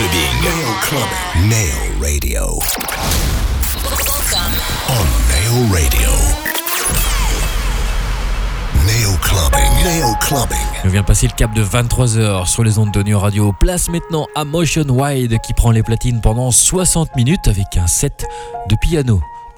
Nail clubbing. Nail radio. On Nail Radio. Nail clubbing. Nail clubbing. On vient passer le cap de 23h sur les ondes de Neo Radio. Place maintenant à Motion Wide qui prend les platines pendant 60 minutes avec un set de piano.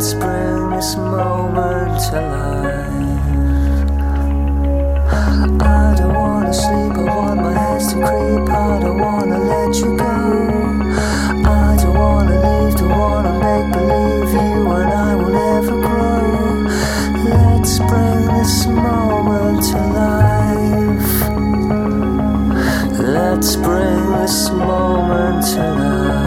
Let's bring this moment to life. I don't wanna sleep, I want my hands to creep. I don't wanna let you go. I don't wanna leave, don't wanna make believe you and I will grow. Let's bring this moment to life. Let's bring this moment to life.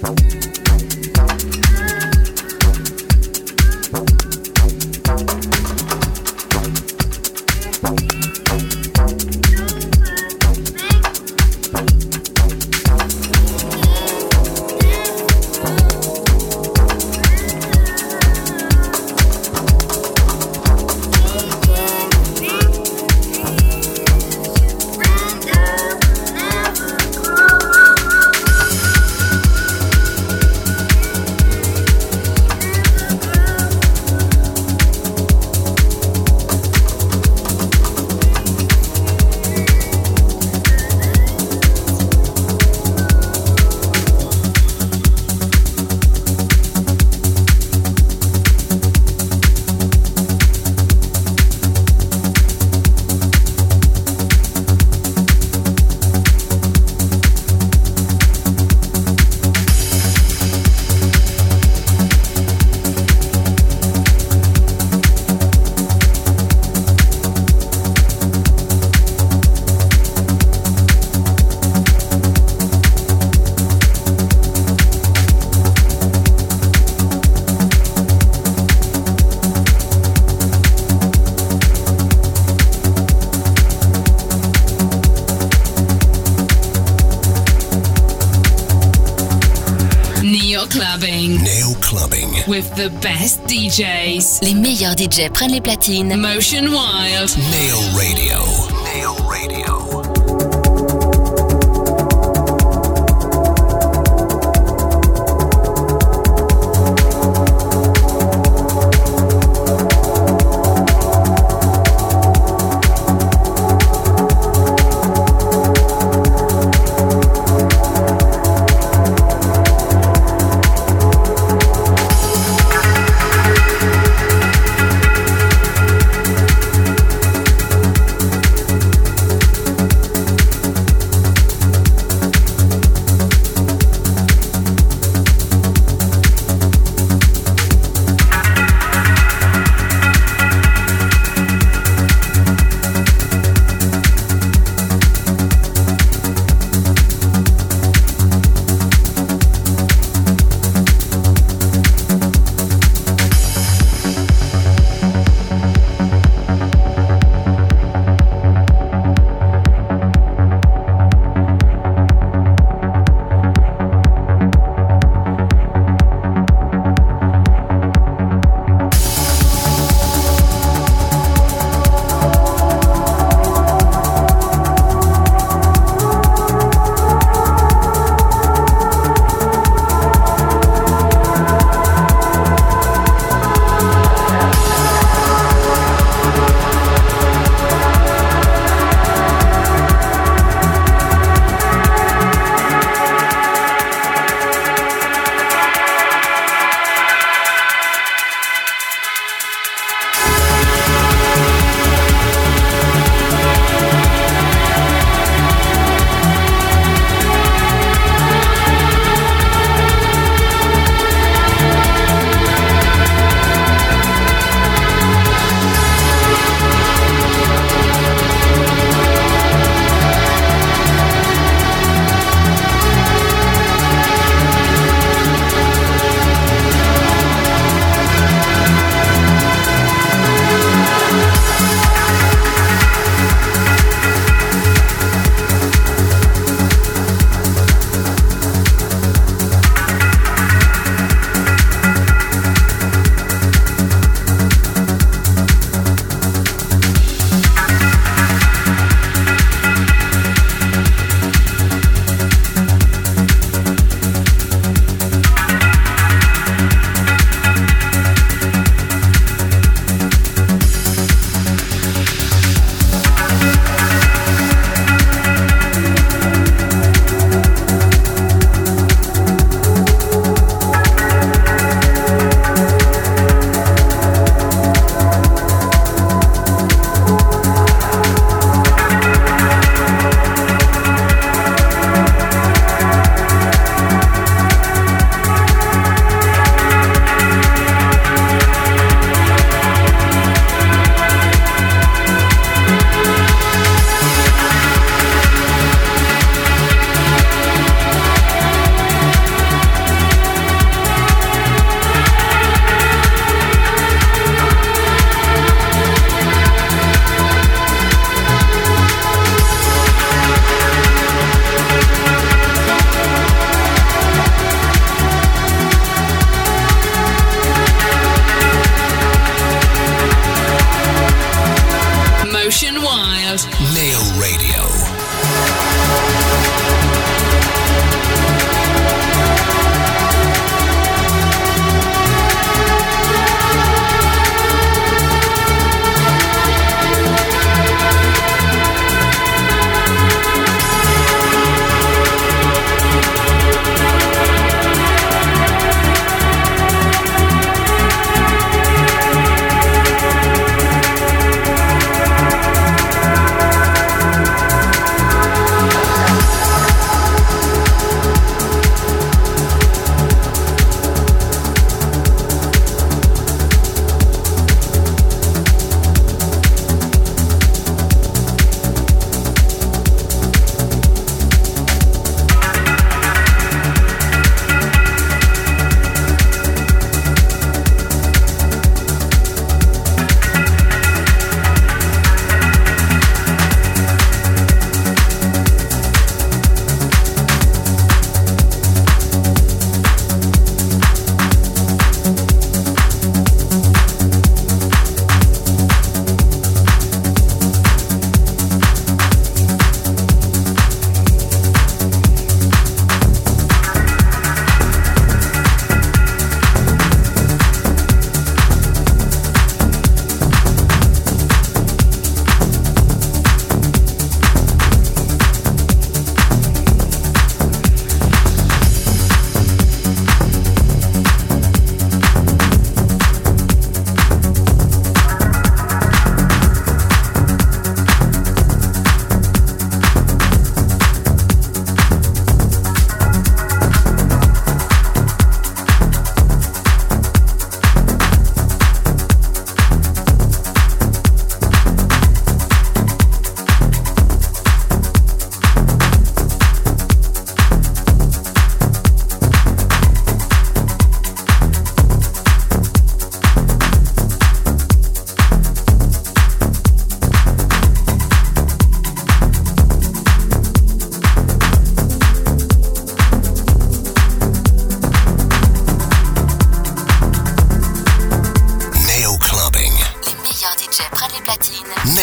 Bye. The best DJs. Les meilleurs DJs prennent les platines. Motion Wild. Nail Radio.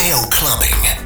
Nail clubbing.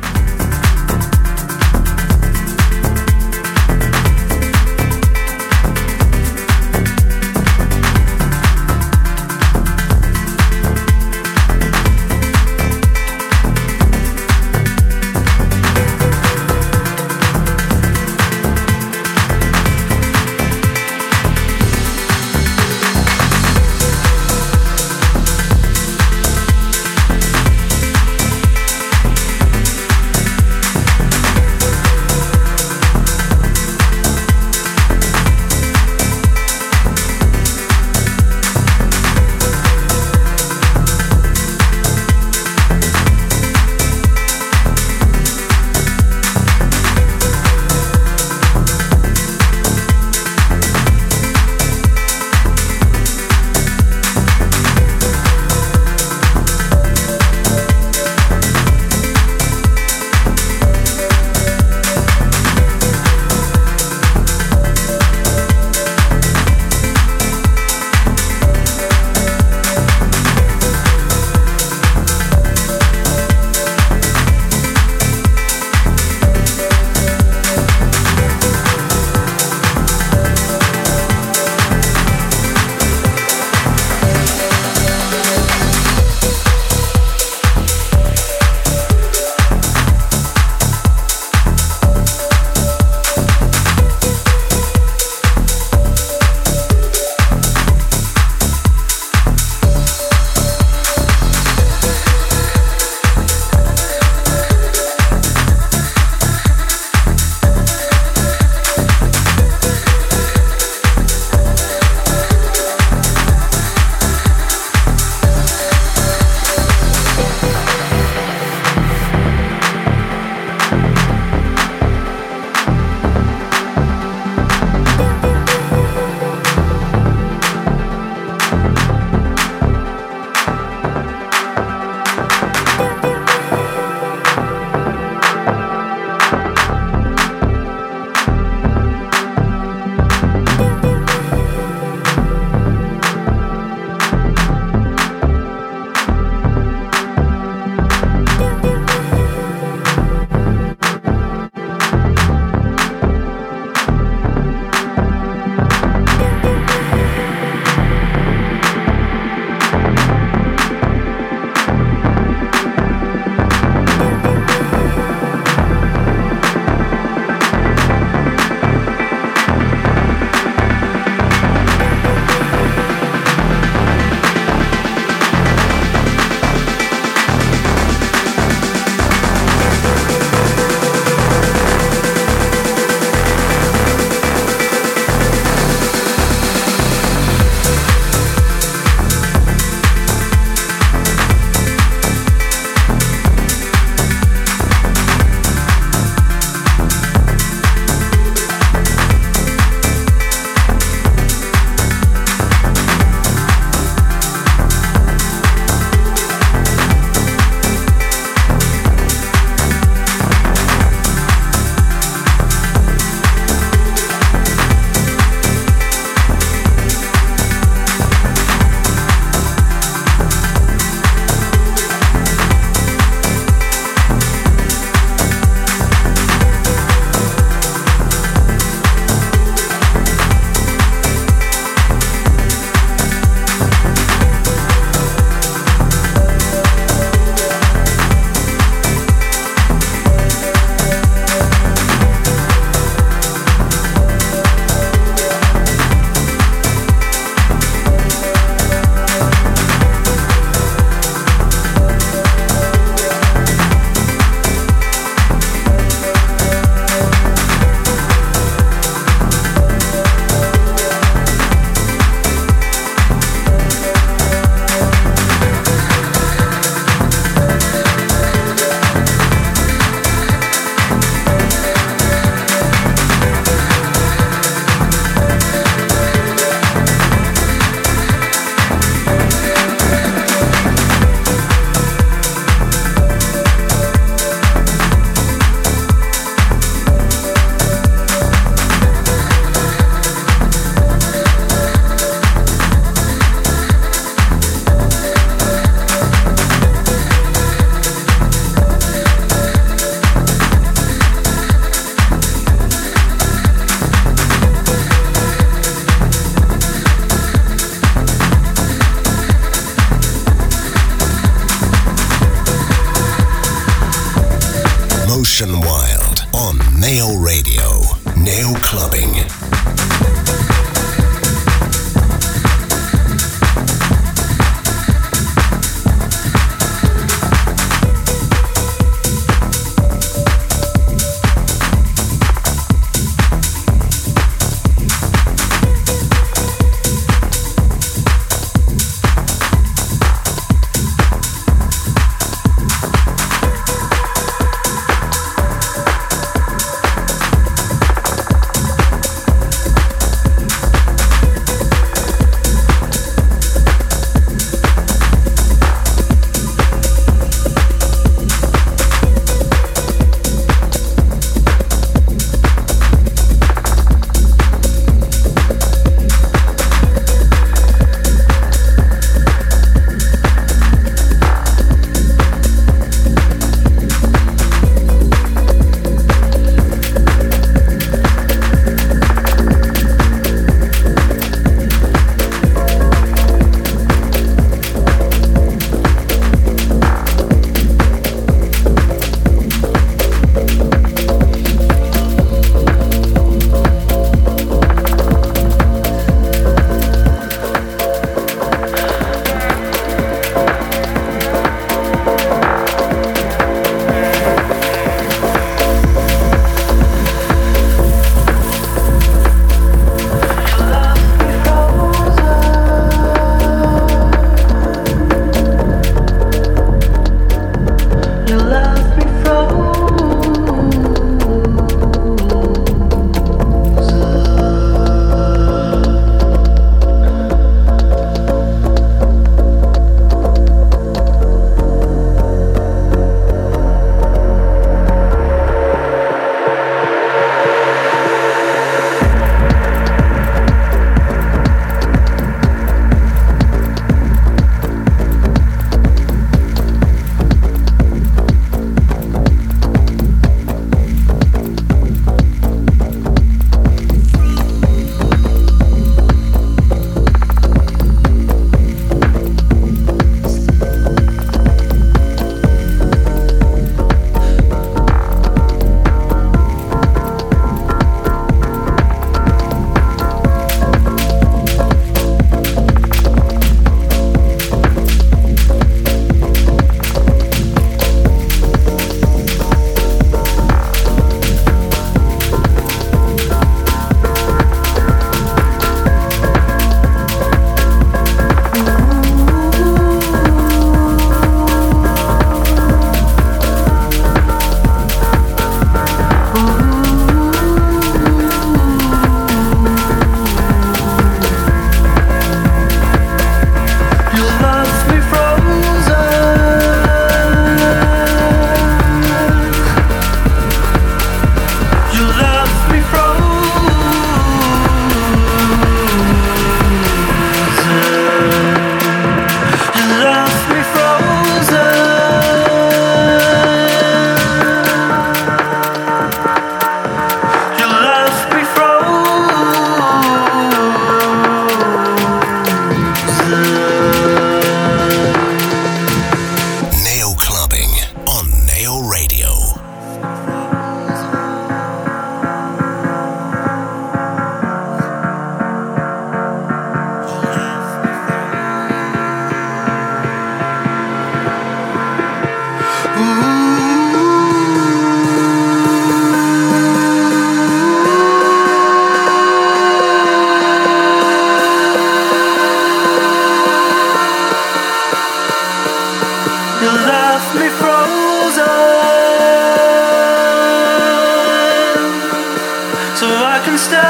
monster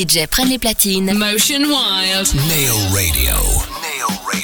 DJ prennent les platines. Motion Wild. Nail Radio. Nail Radio.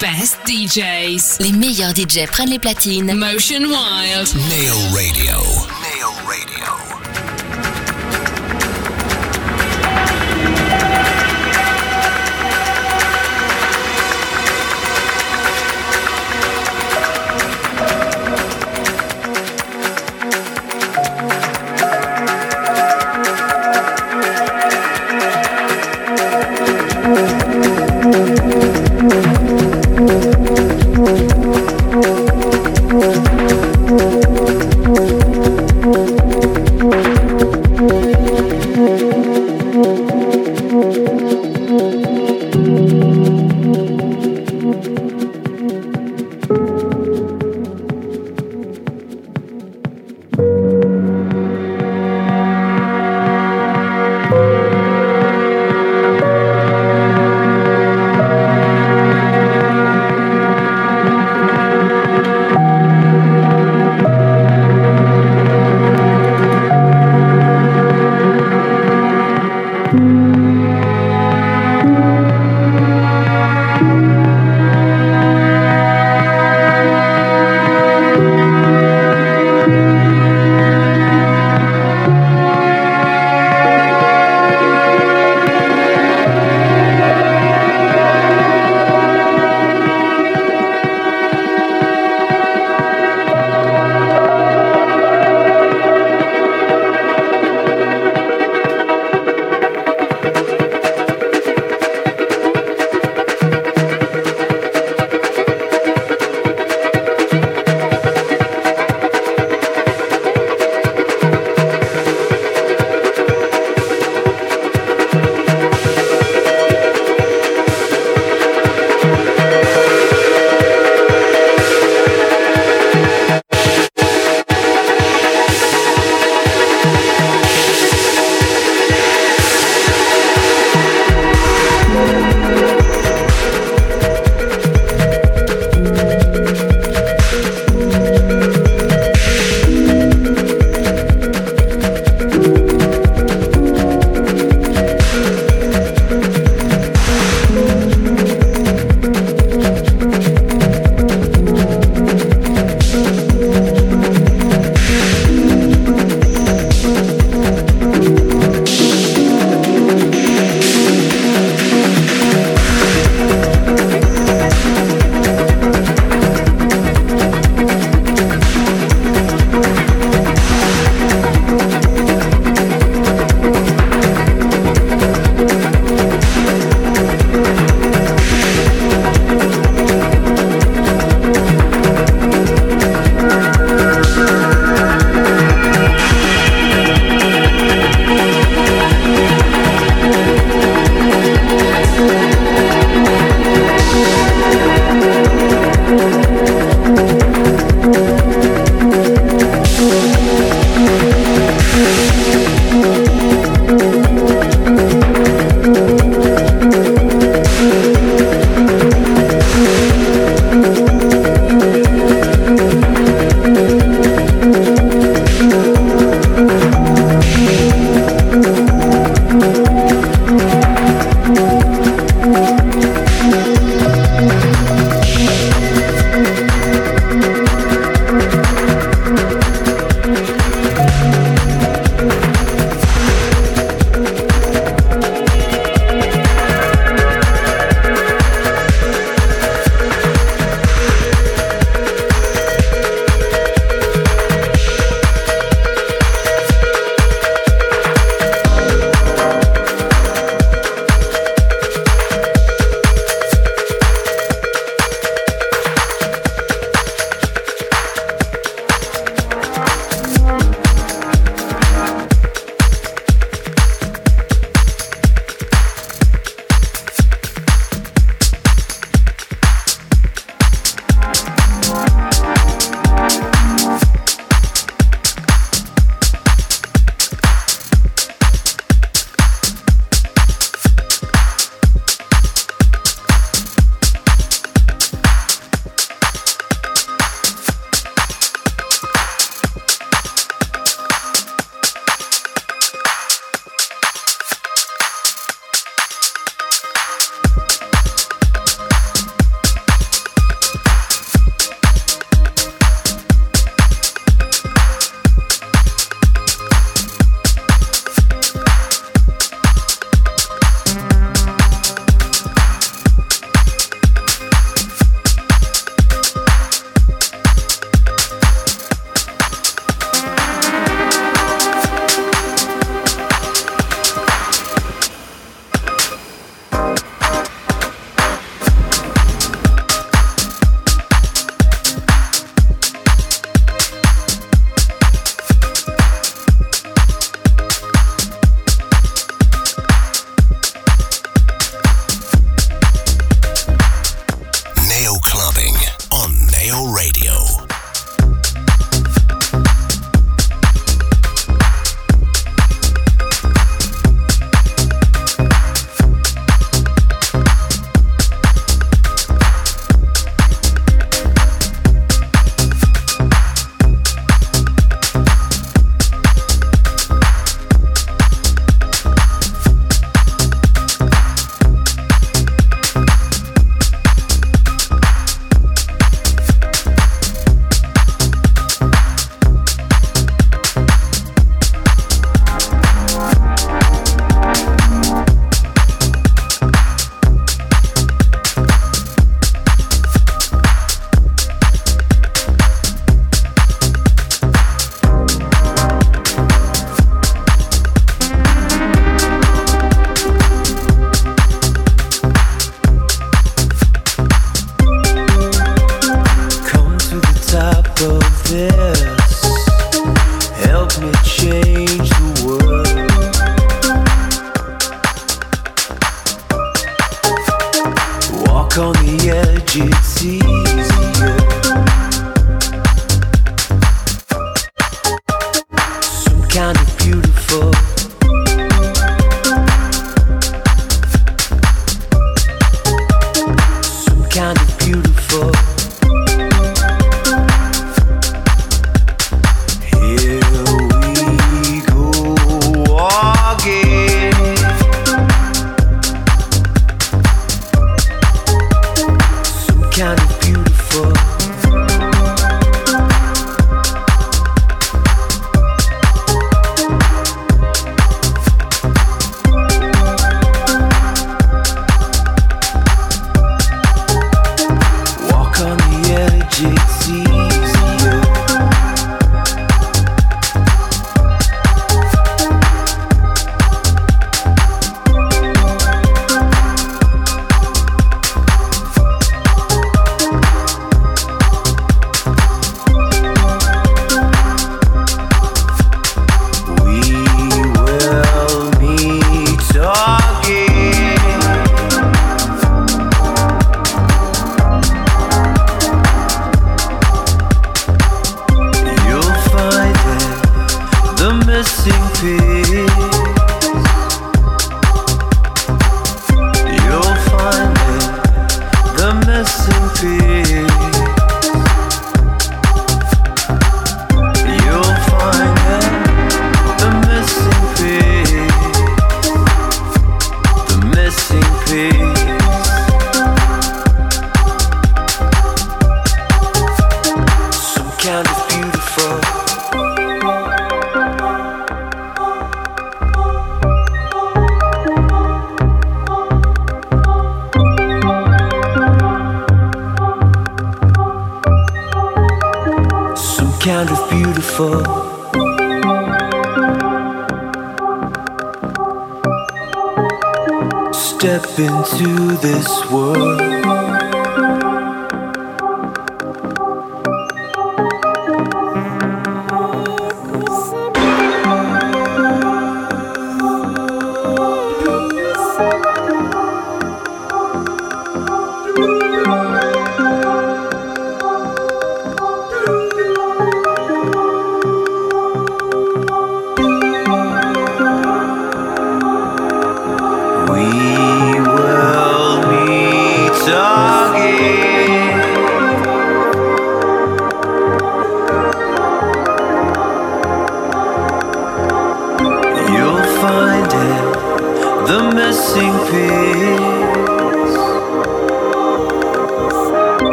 best DJs. Les meilleurs DJ prennent les platines. Motion Wild. Neo Radio.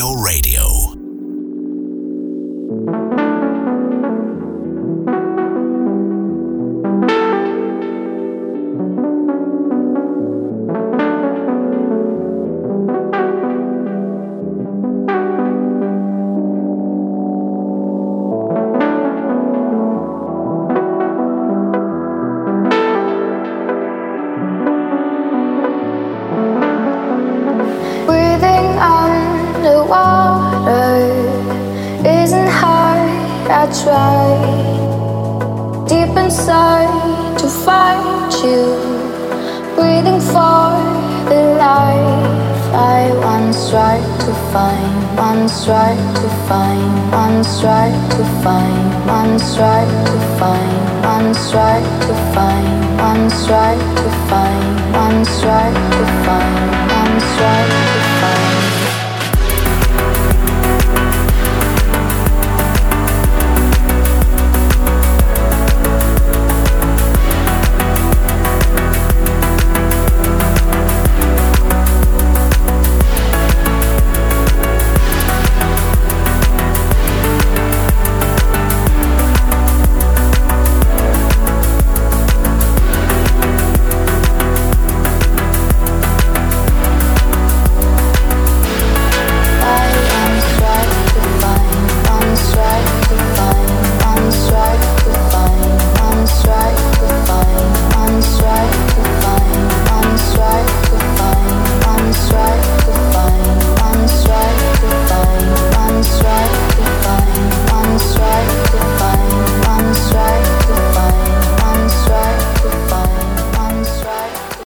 On Neo Radio.